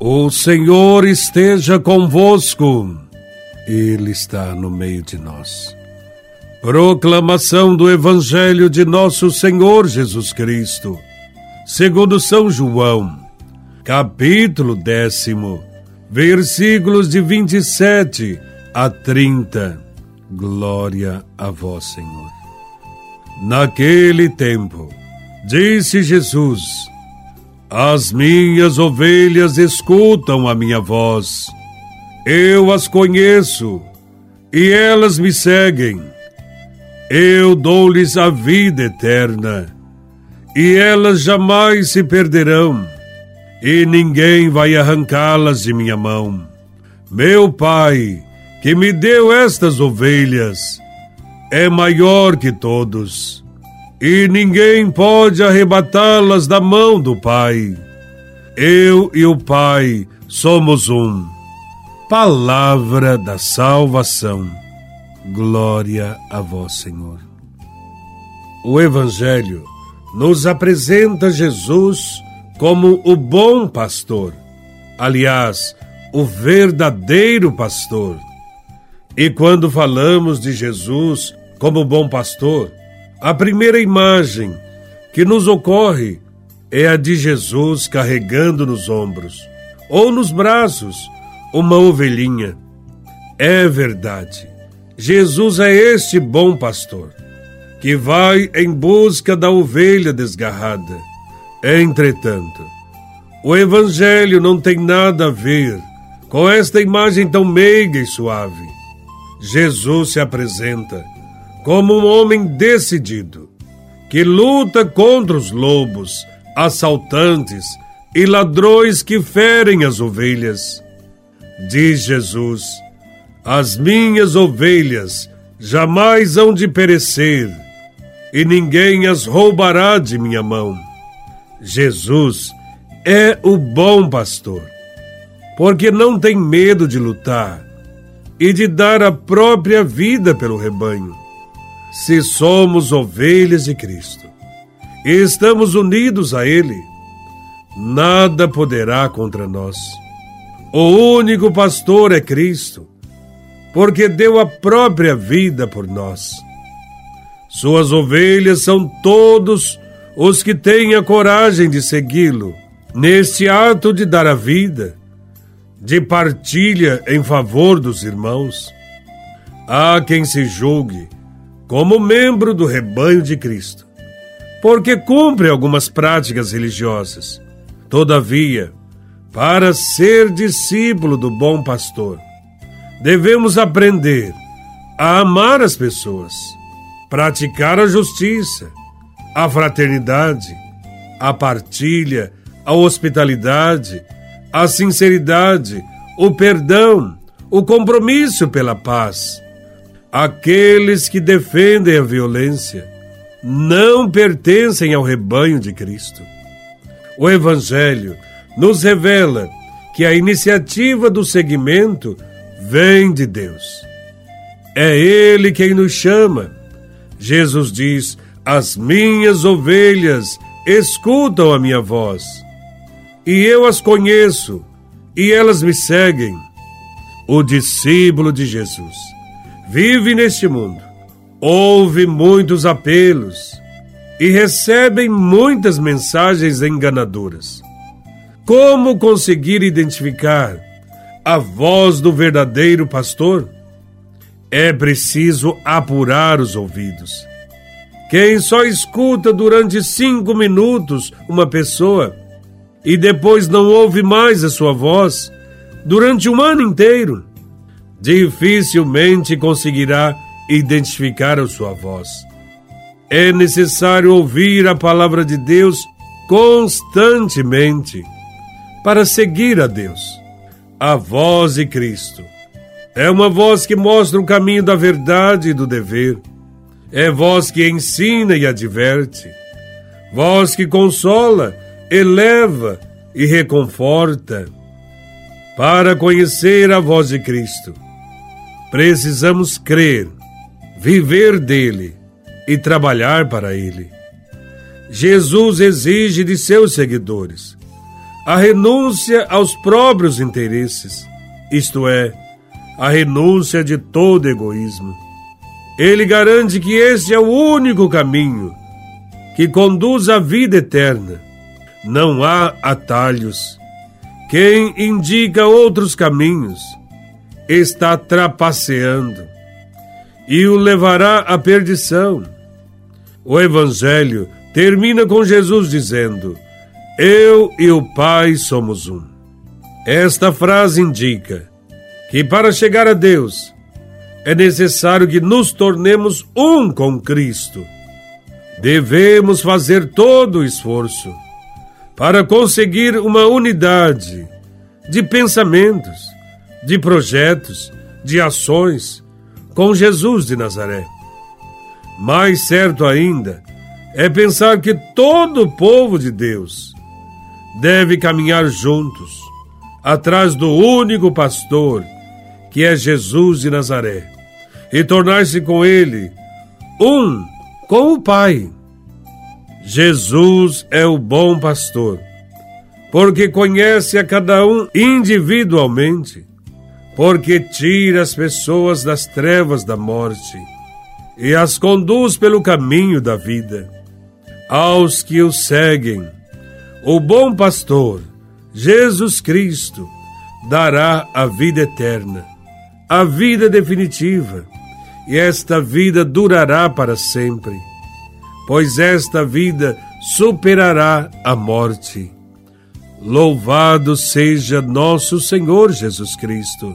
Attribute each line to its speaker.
Speaker 1: O Senhor esteja convosco, Ele está no meio de nós. Proclamação do Evangelho de Nosso Senhor Jesus Cristo, segundo São João, capítulo décimo, versículos de 27 a 30. Glória a Vós, Senhor. Naquele tempo, disse Jesus, as minhas ovelhas escutam a minha voz. Eu as conheço e elas me seguem. Eu dou-lhes a vida eterna e elas jamais se perderão e ninguém vai arrancá-las de minha mão. Meu Pai, que me deu estas ovelhas, é maior que todos e ninguém pode arrebatá-las da mão do Pai. Eu e o Pai somos um. Palavra da salvação. Glória a vós, Senhor. O Evangelho nos apresenta Jesus como o bom pastor, aliás, o verdadeiro pastor. E quando falamos de Jesus como bom pastor, a primeira imagem que nos ocorre é a de Jesus carregando nos ombros ou nos braços uma ovelhinha. É verdade, Jesus é este bom pastor que vai em busca da ovelha desgarrada. Entretanto, o Evangelho não tem nada a ver com esta imagem tão meiga e suave. Jesus se apresenta como um homem decidido, que luta contra os lobos, assaltantes e ladrões que ferem as ovelhas. Diz Jesus: As minhas ovelhas jamais hão de perecer, e ninguém as roubará de minha mão. Jesus é o bom pastor, porque não tem medo de lutar e de dar a própria vida pelo rebanho se somos ovelhas de Cristo e estamos unidos a Ele, nada poderá contra nós. O único pastor é Cristo, porque deu a própria vida por nós. Suas ovelhas são todos os que têm a coragem de segui-lo, neste ato de dar a vida, de partilha em favor dos irmãos. Há quem se julgue como membro do rebanho de Cristo, porque cumpre algumas práticas religiosas. Todavia, para ser discípulo do bom pastor, devemos aprender a amar as pessoas, praticar a justiça, a fraternidade, a partilha, a hospitalidade, a sinceridade, o perdão, o compromisso pela paz Aqueles que defendem a violência não pertencem ao rebanho de Cristo. O Evangelho nos revela que a iniciativa do seguimento vem de Deus. É Ele quem nos chama. Jesus diz: As minhas ovelhas escutam a minha voz, e eu as conheço, e elas me seguem. O discípulo de Jesus vive neste mundo, ouve muitos apelos e recebe muitas mensagens enganadoras. Como conseguir identificar a voz do verdadeiro pastor? É preciso apurar os ouvidos. Quem só escuta durante cinco minutos uma pessoa e depois não ouve mais a sua voz durante um ano inteiro, dificilmente conseguirá identificar a sua voz. É necessário ouvir a palavra de Deus constantemente para seguir a Deus. A voz de Cristo é uma voz que mostra o caminho da verdade e do dever. É voz que ensina e adverte. Voz que consola, eleva e reconforta. Para conhecer a voz de Cristo, Precisamos crer, viver dele e trabalhar para ele. Jesus exige de seus seguidores a renúncia aos próprios interesses, isto é, a renúncia de todo egoísmo. Ele garante que este é o único caminho que conduz à vida eterna. Não há atalhos. Quem indica outros caminhos está trapaceando e o levará à perdição. O Evangelho termina com Jesus dizendo: Eu e o Pai somos um. Esta frase indica que para chegar a Deus é necessário que nos tornemos um com Cristo. Devemos fazer todo o esforço para conseguir uma unidade de pensamentos, de projetos, de ações com Jesus de Nazaré. Mais certo ainda é pensar que todo o povo de Deus deve caminhar juntos, atrás do único pastor, que é Jesus de Nazaré, e tornar-se com ele um com o Pai. Jesus é o bom pastor, porque conhece a cada um individualmente, porque tira as pessoas das trevas da morte e as conduz pelo caminho da vida. Aos que o seguem, o bom pastor, Jesus Cristo, dará a vida eterna, a vida definitiva, e esta vida durará para sempre, pois esta vida superará a morte. Louvado seja nosso Senhor Jesus Cristo,